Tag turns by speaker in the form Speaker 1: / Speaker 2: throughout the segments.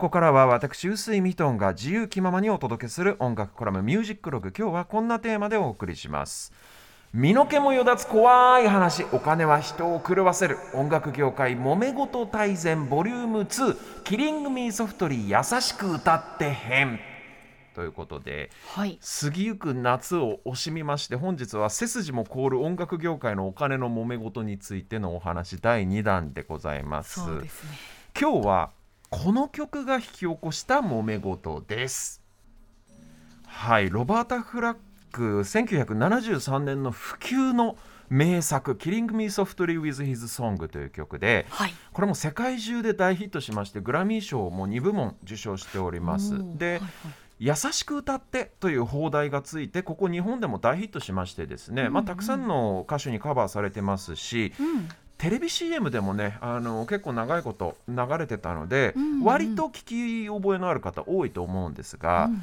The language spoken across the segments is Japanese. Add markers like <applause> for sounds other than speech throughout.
Speaker 1: こからは私臼井ミトンが自由気ままにお届けする音楽コラムミュージックログ。今日はこんなテーマでお送りします。身の毛もよだつ怖い話お金は人を狂わせる。音楽業界揉め事大全ボリューム2キリングミーソフトリー優しく歌って編ということで、
Speaker 2: はい、
Speaker 1: 過ぎゆく夏を惜しみまして本日は背筋も凍る音楽業界のお金の揉め事についてのお話第2弾でございます。
Speaker 2: そうですね、
Speaker 1: 今日はこの曲が引き起こした揉め事です。はい、ロバータ・フラック1973年の普及の名作「Killing Me Softly with His Song」という曲で、
Speaker 2: はい、
Speaker 1: これも世界中で大ヒットしましてグラミー賞も2部門受賞しております。で、はいはい優しく歌ってという放題がついてここ日本でも大ヒットしましてですね、まあ、たくさんの歌手にカバーされてますし、うん、テレビ CM でもねあの結構長いこと流れてたので、うんうん、割と聞き覚えのある方多いと思うんですが、うん、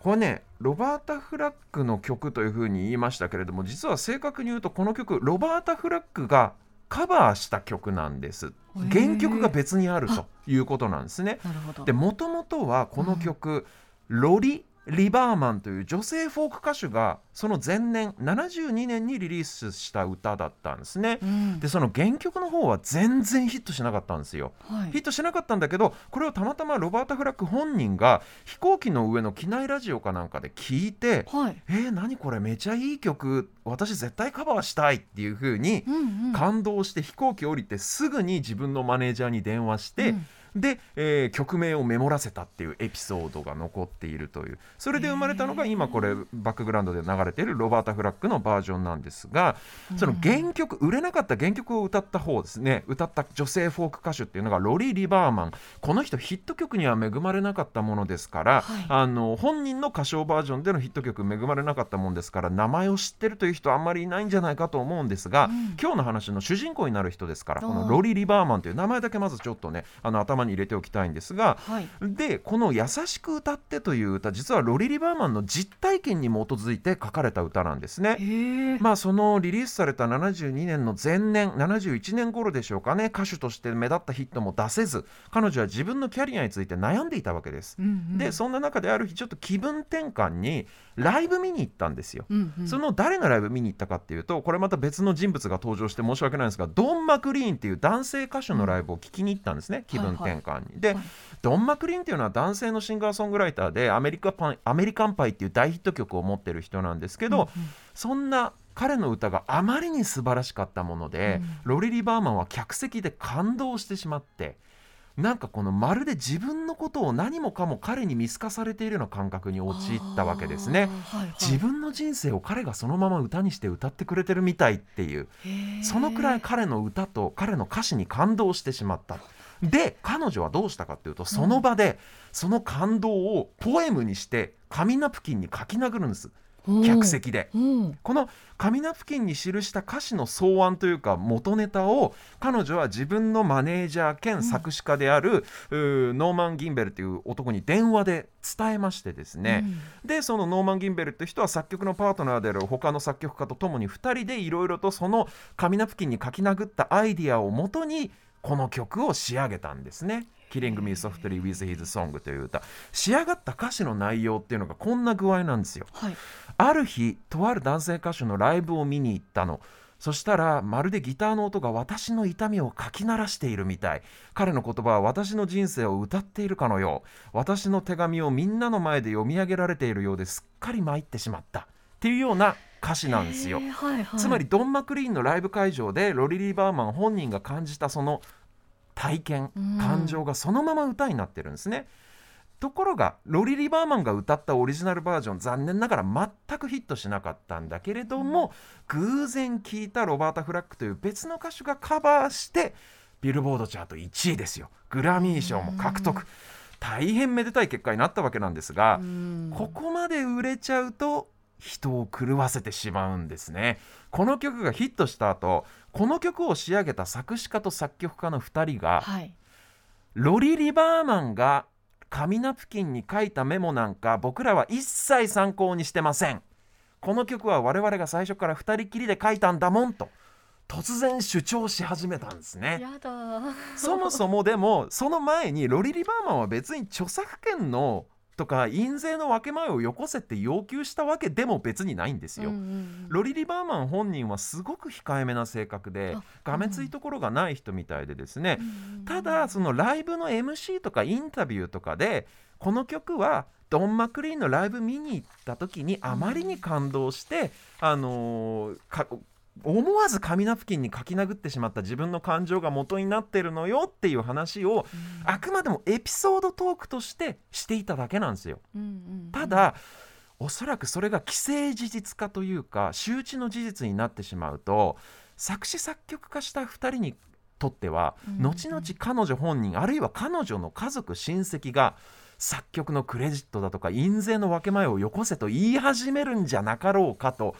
Speaker 1: これねロバータ・フラッグの曲というふうに言いましたけれども実は正確に言うとこの曲ロバータ・フラッグがカバーした曲なんです。原曲が別にあるということなんですね。でもともとはこの曲、うん。ロリ・リバーマンという女性フォーク歌手がその前年72年にリリースした歌だったんですね、うん、でその原曲の方は全然ヒットしなかったんですよ、はい、ヒットしなかったんだけどこれをたまたまロバータ・フラッグ本人が飛行機の上の機内ラジオかなんかで聞いて、はい、えー、何これめちゃいい曲私絶対カバーしたいっていう風に感動して飛行機降りてすぐに自分のマネージャーに電話して、うんで、えー、曲名をメモらせたっていうエピソードが残っているという。それで生まれたのが今これバックグラウンドで流れているロバータ・フラッグのバージョンなんですがその原曲売れなかった原曲を歌った方ですね。歌った女性フォーク歌手っていうのがロリー・リバーマン。この人ヒット曲には恵まれなかったものですから、はい、あの本人の歌唱バージョンでのヒット曲恵まれなかったものですから名前を知ってるという人はあんまりいないんじゃないかと思うんですが、うん、今日の話の主人公になる人ですからこのロリー・リバーマンという名前だけまずちょっとねあの頭に入れておきたいんですが、はい、でこの「優しく歌って」という歌実はロリ・リバーマンの実体験に基づいて書かれた歌なんですね。まあそのリリースされた72年の前年71年頃でしょうかね歌手として目立ったヒットも出せず彼女は自分のキャリアについて悩んでいたわけです。うんうん、でそんな中である日ちょっと気分転換にライブ見に行ったんですよ。うんうん、その誰のライブ見に行ったかっていうとこれまた別の人物が登場して申し訳ないんですがドン・マクリーンっていう男性歌手のライブを聴きに行ったんですね、気分転換に。はいはい、で、ドン・マクリーンっていうのは男性のシンガーソングライターでアメリカパンアメリカンパイっていう大ヒット曲を持ってる人なんですけど、うんうん、そんな彼の歌があまりに素晴らしかったもので、うん、ロリリ・バーマンは客席で感動してしまってなんかこのまるで自分のことを何もかも彼に見透かされているような感覚に陥ったわけですね、はいはい、自分の人生を彼がそのまま歌にして歌ってくれてるみたいっていうそのくらい彼の歌と彼の歌詞に感動してしまったで彼女はどうしたかっていうとその場でその感動をポエムにして紙ナプキンに書き殴るんです。客席で、この紙ナプキンに記した歌詞の草案というか元ネタを彼女は自分のマネージャー兼作詞家である、うん、ノーマン・ギンベルという男に電話で伝えましてですね、うん、でそのノーマン・ギンベルって人は作曲のパートナーである他の作曲家とともに2人でいろいろとその紙ナプキンに書き殴ったアイディアをもとにこの曲を仕上げたんですね。Killing Me Softly with His Song という歌。仕上がった歌詞の内容っていうのがこんな具合なんですよ、はい、ある日とある男性歌手のライブを見に行ったの。そしたらまるでギターの音が私の痛みをかき鳴らしているみたい。彼の言葉は私の人生を歌っているかのよう。私の手紙をみんなの前で読み上げられているようですっかり参ってしまった。っていうような歌詞なんですよ、はいはい、つまりドン・マクリーンのライブ会場でロリリー・バーマン本人が感じたその体験、感情がそのまま歌になってるんですね。ところがロリリ・バーマンが歌ったオリジナルバージョン残念ながら全くヒットしなかったんだけれども、うん、偶然聴いたロバータ・フラッグという別の歌手がカバーしてビルボードチャート1位ですよ。グラミー賞も獲得、うん、大変めでたい結果になったわけなんですが、うん、ここまで売れちゃうと人を狂わせてしまうんですね。この曲がヒットした後この曲を仕上げた作詞家と作曲家の2人が、はい、ロリ・リバーマンが紙ナプキンに書いたメモなんか僕らは一切参考にしてません。この曲は我々が最初から2人きりで書いたんだもんと突然主張し始めたんですね。そもそもでもその前にロリリバーマンは別に著作権のとか印税の分け前をよこせって要求したわけでも別にないんですよ。
Speaker 2: うんうんうん。
Speaker 1: ロリリバーマン本人はすごく控えめな性格で
Speaker 2: あ
Speaker 1: がめついところがない人みたいでですね、
Speaker 2: うんうん
Speaker 1: ただそのライブの MC とかインタビューとかでこの曲はドン・マクリーンのライブ見に行った時にあまりに感動して、あのーか思わず紙ナプキンに書き殴ってしまった自分の感情が元になってるのよっていう話をあくまでもエピソードトークとしてしていただけなんですよ。
Speaker 2: うんうん
Speaker 1: ただおそらくそれが既成事実化というか周知の事実になってしまうと作詞作曲家した2人にとっては、
Speaker 2: うん。
Speaker 1: 後々彼女本人あるいは彼女の家族親戚が作曲のクレジットだとか印税の分け前をよこせと言い始めるんじゃなかろうかと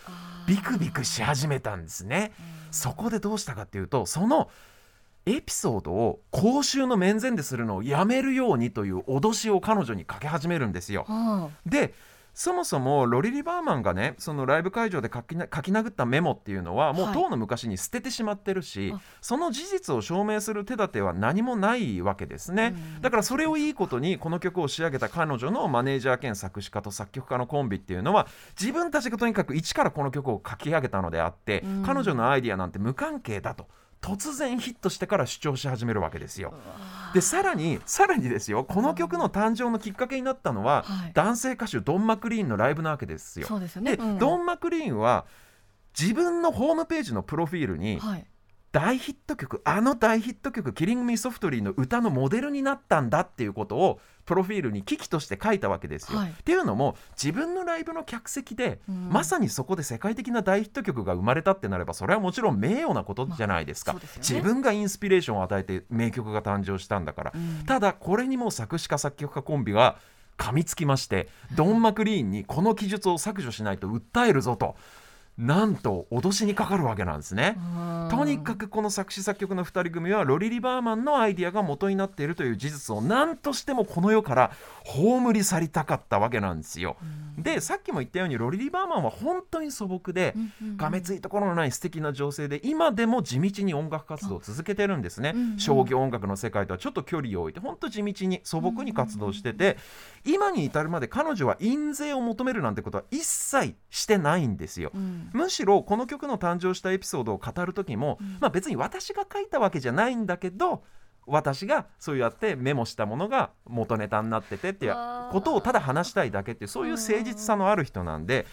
Speaker 1: ビクビクし始めたんですね。そこでどうしたかっていうとそのエピソードを公衆の面前でするのをやめるようにという脅しを彼女にかけ始めるんですよ。
Speaker 2: は
Speaker 1: でそもそもロリリバーマンがねそのライブ会場で書きな書き殴ったメモっていうのはもう
Speaker 2: はい。
Speaker 1: 当の昔に捨ててしまってるし、
Speaker 2: あ。
Speaker 1: その事実を証明する手立ては何もないわけですね、
Speaker 2: うん。
Speaker 1: だからそれをいいことにこの曲を仕上げた彼女のマネージャー兼作詞家と作曲家のコンビっていうのは自分たちがとにかく一からこの曲を書き上げたのであって、
Speaker 2: うん。
Speaker 1: 彼女のアイディアなんて無関係だと突然ヒットしてから主張し始めるわけですよ。でさらにさらにですよ。この曲の誕生のきっかけになったのは、
Speaker 2: はい。
Speaker 1: 男性歌手ドン・マクリーンのライブなわけですよ。
Speaker 2: で
Speaker 1: ドン・マクリーンは自分のホームページのプロフィールに
Speaker 2: はい
Speaker 1: 大ヒット曲あの大ヒット曲「キリング・ミー・ソフトリー」の歌のモデルになったんだっていうことをプロフィールに危機として書いたわけですよ。
Speaker 2: はい。
Speaker 1: っていうのも自分のライブの客席で、
Speaker 2: うん。
Speaker 1: まさにそこで世界的な大ヒット曲が生まれたってなればそれはもちろん名誉なことじゃないですか、
Speaker 2: まあですよね。
Speaker 1: 自分がインスピレーションを与えて名曲が誕生したんだから、
Speaker 2: うん。
Speaker 1: ただこれにも作詞家作曲家コンビが噛みつきましてドン・マクリーンにこの記述を削除しないと訴えるぞとなんと脅しにかかるわけなんですね。とにかくこの作詞作曲の2人組はロリリバーマンのアイディアが元になっているという事実を何としてもこの世から葬り去りたかったわけなんですよ。でさっきも言ったようにロリリバーマンは本当に素朴でがめついところのない素敵な女性で今でも地道に音楽活動を続けてるんですね。
Speaker 2: うんうん
Speaker 1: 商業音楽の世界とはちょっと距離を置いて本当地道に素朴に活動してて今に至るまで彼女は印税を求めるなんてことは一切してないんですよ。
Speaker 2: うん
Speaker 1: むしろこの曲の誕生したエピソードを語る時も、
Speaker 2: うん。
Speaker 1: まあ、別に私が書いたわけじゃないんだけど私がそうやってメモしたものが元ネタになっててっていうことをただ話したいだけっていうそういう誠実さのある人なんで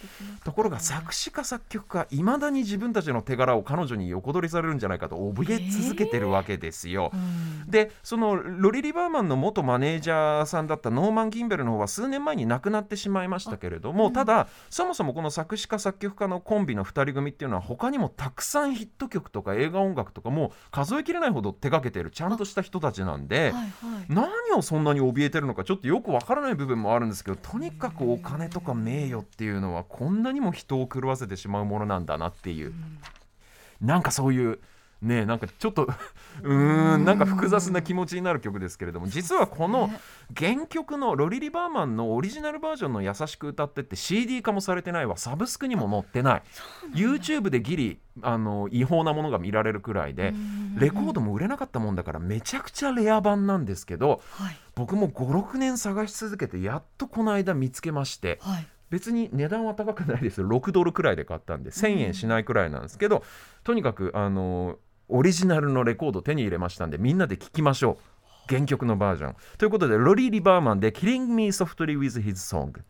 Speaker 1: ところが作詞家作曲家いまだに自分たちの手柄を彼女に横取りされるんじゃないかと怯え続けてるわけですよ。
Speaker 2: うん。
Speaker 1: でそのロリリバーマンの元マネージャーさんだったノーマン・ギンベルの方は数年前に亡くなってしまいましたけれども、
Speaker 2: うん。
Speaker 1: ただそもそもこの作詞家作曲家のコンビの2人組っていうのは他にもたくさんヒット曲とか映画音楽とかも数えきれないほど手掛けてるちゃんとした人たちなんで。
Speaker 2: はいはい
Speaker 1: 何をそんなに怯えてるのかちょっとよくわからない部分もあるんですけどとにかくお金とか名誉っていうのはこんなにも人を狂わせてしまうものなんだなっていうなんかそういうねなんかちょっと <laughs> うーんなんか複雑な気持ちになる曲ですけれども実はこの
Speaker 2: ね
Speaker 1: 原曲のロリリバーマンのオリジナルバージョンの「優しく歌って」って CD 化もされてないわ。サブスクにも載ってない。YouTube でギリあの違法なものが見られるくらいで
Speaker 2: うん
Speaker 1: レコードも売れなかったもんだからめちゃくちゃレア版なんですけど
Speaker 2: はい。
Speaker 1: 僕も56年探し続けてやっとこの間見つけまして
Speaker 2: はい。
Speaker 1: 別に値段は高くないです。よ6ドルくらいで買ったんで1000円しないくらいなんですけど、とにかくあのオリジナルのレコード手に入れましたんでみんなで聴きましょう。原曲のバージョン。ということでロリー・リバーマンで「Killing Me Softly with His Song」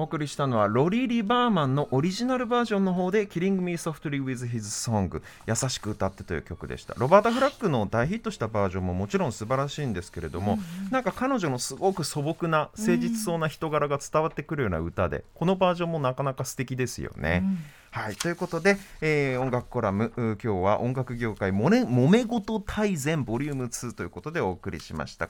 Speaker 1: お送りしたのはロリー・リバーマンのオリジナルバージョンの方で「Killing Me Softly with His Song」優しく歌ってという曲でした。ロバータ・フラッグの大ヒットしたバージョンももちろん素晴らしいんですけれども、なんか彼女のすごく素朴な誠実そうな人柄が伝わってくるような歌で、このバージョンもなかなか素敵ですよね。
Speaker 2: うん。
Speaker 1: はい、ということで、えー音楽コラムう今日は音楽業界もめ揉め事大全ボリューム2ということでお送りしました。